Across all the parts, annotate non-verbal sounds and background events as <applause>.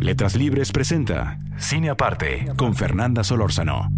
Letras Libres presenta Cine Aparte con Fernanda Solórzano.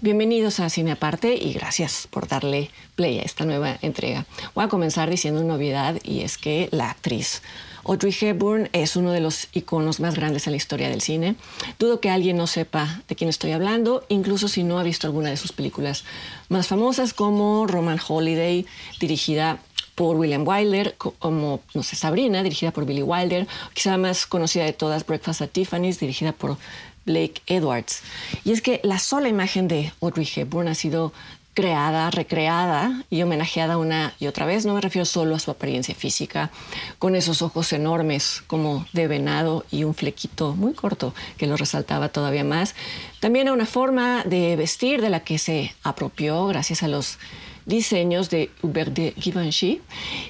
Bienvenidos a Cine Aparte y gracias por darle play a esta nueva entrega. Voy a comenzar diciendo una novedad y es que la actriz Audrey Hepburn es uno de los iconos más grandes en la historia del cine. Dudo que alguien no sepa de quién estoy hablando, incluso si no ha visto alguna de sus películas más famosas como Roman Holiday, dirigida por William Wilder, como, no sé, Sabrina, dirigida por Billy Wilder, quizá más conocida de todas, Breakfast at Tiffany's, dirigida por Blake Edwards. Y es que la sola imagen de Audrey Hepburn ha sido creada, recreada y homenajeada una y otra vez. No me refiero solo a su apariencia física, con esos ojos enormes como de venado y un flequito muy corto que lo resaltaba todavía más. También a una forma de vestir de la que se apropió gracias a los diseños de Hubert de Givenchy,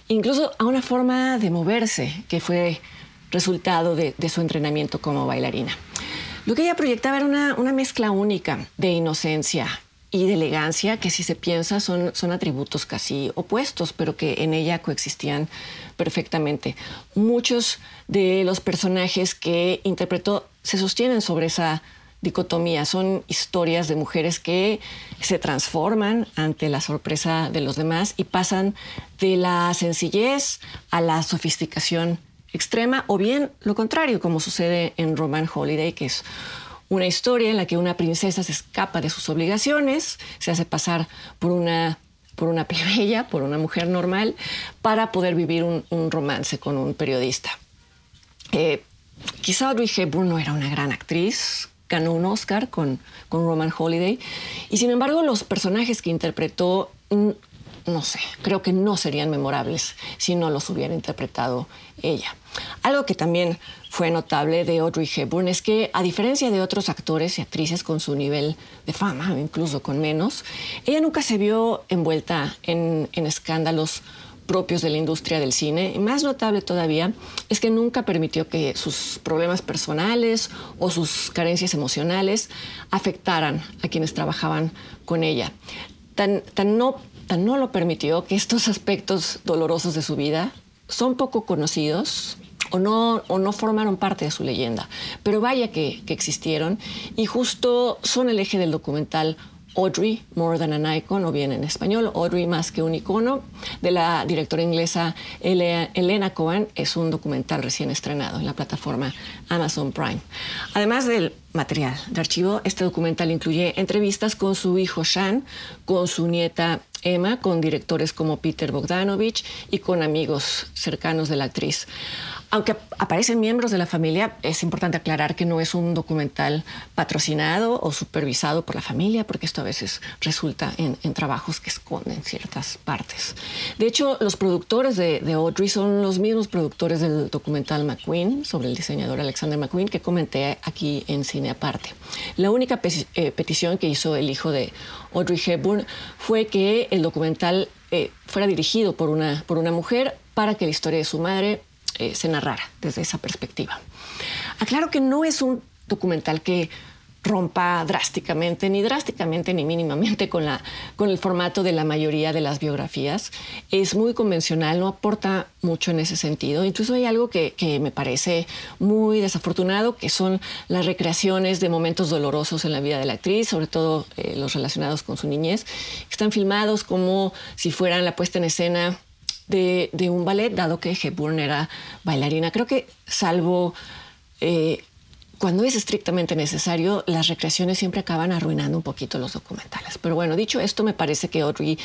incluso a una forma de moverse que fue resultado de, su entrenamiento como bailarina. Lo que ella proyectaba era una, una mezcla única de inocencia y de elegancia que si se piensa son, son atributos casi opuestos, pero que en ella coexistían perfectamente. Muchos de los personajes que interpretó se sostienen sobre esa dicotomía. Son historias de mujeres que se transforman ante la sorpresa de los demás y pasan de la sencillez a la sofisticación extrema o bien lo contrario, como sucede en Roman Holiday, que es una historia en la que una princesa se escapa de sus obligaciones, se hace pasar por una por una <laughs> plebeya, por una mujer normal, para poder vivir un, romance con un periodista. Eh, quizá Audrey Hepburn no era una gran actriz, ganó un Oscar con, con Roman Holiday, y sin embargo los personajes que interpretó no sé, creo que no serían memorables si no los hubiera interpretado ella. Algo que también fue notable de Audrey Hepburn es que, a diferencia de otros actores y actrices con su nivel de fama, incluso con menos, ella nunca se vio envuelta en, escándalos propios de la industria del cine. Y más notable todavía es que nunca permitió que sus problemas personales o sus carencias emocionales afectaran a quienes trabajaban con ella. Tan, tan no no lo permitió que estos aspectos dolorosos de su vida son poco conocidos o no, o no formaron parte de su leyenda. Pero vaya que, que existieron y justo son el eje del documental Audrey, More Than an Icon, o bien en español, Audrey más que un icono, de la directora inglesa Elena Cohen. Es un documental recién estrenado en la plataforma Amazon Prime. Además del material de archivo, este documental incluye entrevistas con su hijo Sean, con su nieta Emma, con directores como Peter Bogdanovich y con amigos cercanos de la actriz. Aunque aparecen miembros de la familia, es importante aclarar que no es un documental patrocinado o supervisado por la familia, porque esto a veces resulta en, trabajos que esconden ciertas partes. De hecho, los productores de, Audrey son los mismos productores del documental McQueen sobre el diseñador Alexander McQueen que comenté aquí en Cine Aparte. La única eh, petición que hizo el hijo de Audrey Hepburn fue que el documental eh, fuera dirigido por una, por una mujer para que la historia de su madre eh, se narrara desde esa perspectiva. Aclaro que no es un documental que rompa drásticamente, ni drásticamente ni mínimamente con, la, con el formato de la mayoría de las biografías. Es muy convencional, no aporta mucho en ese sentido. Incluso hay algo que, me parece muy desafortunado, que son las recreaciones de momentos dolorosos en la vida de la actriz, sobre todo eh, los relacionados con su niñez, que están filmados como si fueran la puesta en escena de, un ballet, dado que Hepburn era bailarina. Creo que salvo eh, cuando es estrictamente necesario, las recreaciones siempre acaban arruinando un poquito los documentales. Pero bueno, dicho esto, me parece que Audrey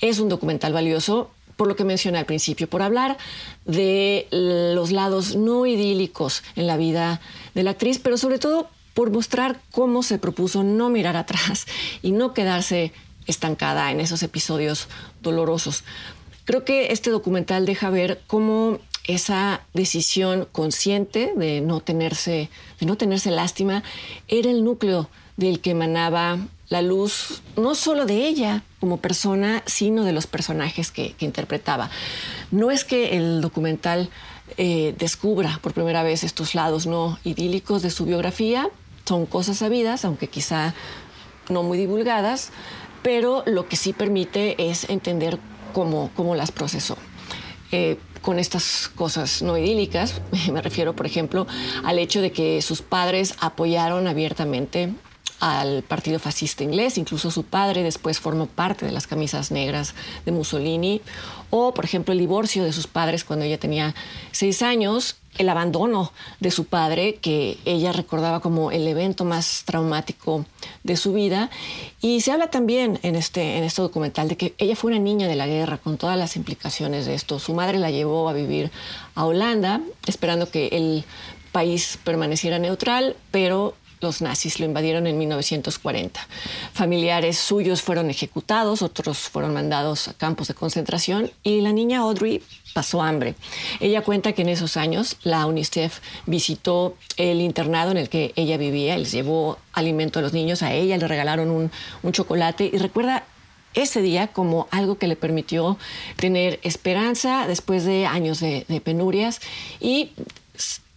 es un documental valioso por lo que mencioné al principio, por hablar de los lados no idílicos en la vida de la actriz, pero sobre todo por mostrar cómo se propuso no mirar atrás y no quedarse estancada en esos episodios dolorosos. Creo que este documental deja ver cómo esa decisión consciente de no tenerse, de no tenerse lástima, era el núcleo del que emanaba la luz, no solo de ella como persona, sino de los personajes que, interpretaba. No es que el documental eh, descubra por primera vez estos lados no idílicos de su biografía, son cosas sabidas, aunque quizá no muy divulgadas, pero lo que sí permite es entender cómo, cómo las procesó. Eh, con estas cosas no idílicas, <laughs> me refiero, por ejemplo, al hecho de que sus padres apoyaron abiertamente al partido fascista inglés, incluso su padre después formó parte de las camisas negras de Mussolini, o por ejemplo el divorcio de sus padres cuando ella tenía seis años, el abandono de su padre, que ella recordaba como el evento más traumático de su vida, y se habla también en este, en este documental de que ella fue una niña de la guerra con todas las implicaciones de esto. Su madre la llevó a vivir a Holanda, esperando que el país permaneciera neutral, pero los nazis lo invadieron en 1940. Familiares suyos fueron ejecutados, otros fueron mandados a campos de concentración y la niña Audrey pasó hambre. Ella cuenta que en esos años la UNICEF visitó el internado en el que ella vivía, les llevó alimento a los niños, a ella le regalaron un, chocolate y recuerda ese día como algo que le permitió tener esperanza después de años de, de penurias y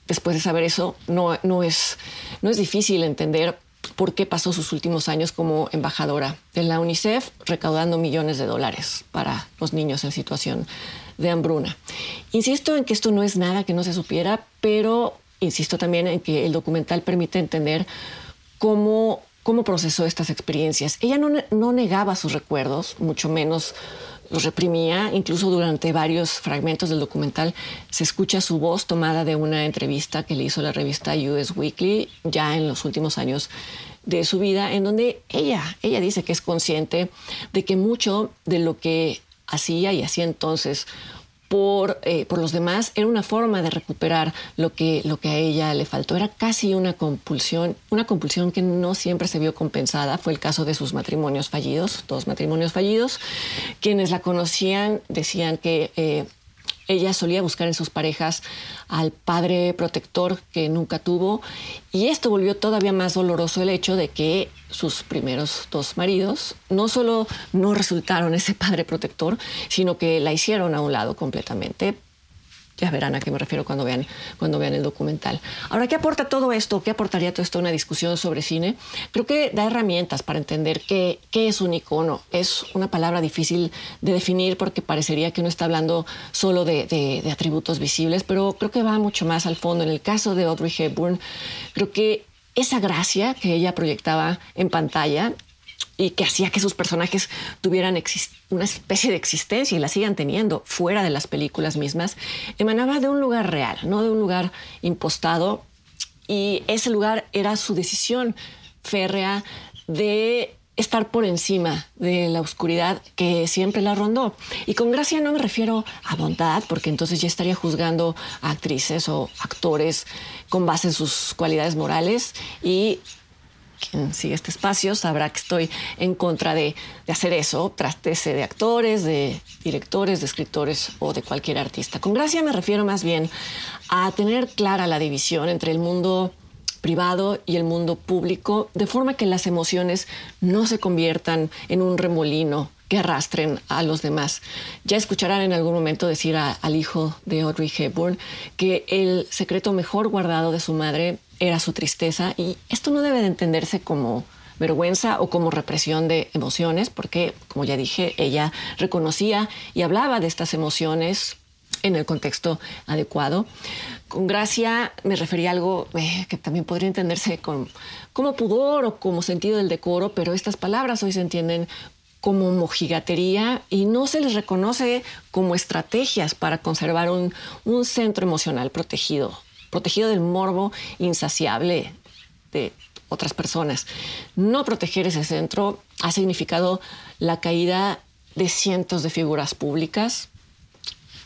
después de saber eso, no, no, es, no es difícil entender por qué pasó sus últimos años como embajadora de la UNICEF, recaudando millones de dólares para los niños en situación de hambruna. Insisto en que esto no es nada que no se supiera, pero insisto también en que el documental permite entender cómo, cómo procesó estas experiencias. Ella no, no negaba sus recuerdos, mucho menos los reprimía, incluso durante varios fragmentos del documental se escucha su voz tomada de una entrevista que le hizo la revista US Weekly ya en los últimos años de su vida, en donde ella, ella dice que es consciente de que mucho de lo que hacía y hacía entonces por, eh, por los demás era una forma de recuperar lo que, lo que a ella le faltó. Era casi una compulsión, una compulsión que no siempre se vio compensada. Fue el caso de sus matrimonios fallidos, dos matrimonios fallidos. Quienes la conocían decían que eh, ella solía buscar en sus parejas al padre protector que nunca tuvo y esto volvió todavía más doloroso el hecho de que sus primeros dos maridos no solo no resultaron ese padre protector, sino que la hicieron a un lado completamente ya verán a qué me refiero cuando vean, cuando vean el documental. Ahora, ¿qué aporta todo esto? ¿Qué aportaría todo esto a una discusión sobre cine? Creo que da herramientas para entender qué, qué es un icono. Es una palabra difícil de definir porque parecería que uno está hablando solo de, de atributos visibles, pero creo que va mucho más al fondo. En el caso de Audrey Hepburn, creo que esa gracia que ella proyectaba en pantalla y que hacía que sus personajes tuvieran una especie de existencia y la sigan teniendo fuera de las películas mismas, emanaba de un lugar real, no de un lugar impostado. Y ese lugar era su decisión férrea de estar por encima de la oscuridad que siempre la rondó. Y con gracia no me refiero a bondad, porque entonces ya estaría juzgando a actrices o actores con base en sus cualidades morales y quien sigue este espacio sabrá que estoy en contra de, hacer eso, trastese de actores, de directores, de escritores o de cualquier artista. Con gracia me refiero más bien a tener clara la división entre el mundo privado y el mundo público, de forma que las emociones no se conviertan en un remolino que arrastren a los demás. Ya escucharán en algún momento decir al hijo de Audrey Hepburn que el secreto mejor guardado de su madre era su tristeza y esto no debe de entenderse como vergüenza o como represión de emociones, porque, como ya dije, ella reconocía y hablaba de estas emociones en el contexto adecuado. Con gracia me refería a algo eh, que también podría entenderse como pudor o como sentido del decoro, pero estas palabras hoy se entienden como mojigatería y no se les reconoce como estrategias para conservar un, un centro emocional protegido, protegido del morbo insaciable de otras personas. No proteger ese centro ha significado la caída de cientos de figuras públicas.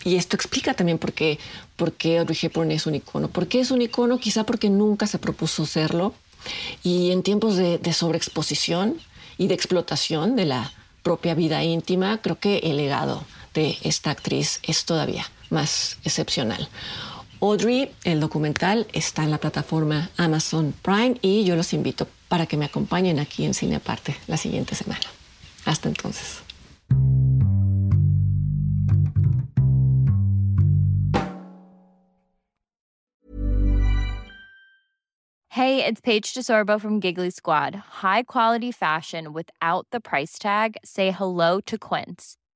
Y esto explica también por qué, por qué Audrey Hepburn es un icono. ¿Por qué es un icono? Quizá porque nunca se propuso serlo. Y en tiempos de, de sobreexposición y de explotación de la propia vida íntima, creo que el legado de esta actriz es todavía más excepcional. Audrey, el documental, está en la plataforma Amazon Prime y yo los invito para que me acompañen aquí en Cine Aparte la siguiente semana. Hasta entonces. Hey, it's Paige DeSorbo from Giggly Squad. High quality fashion without the price tag. Say hello to Quince.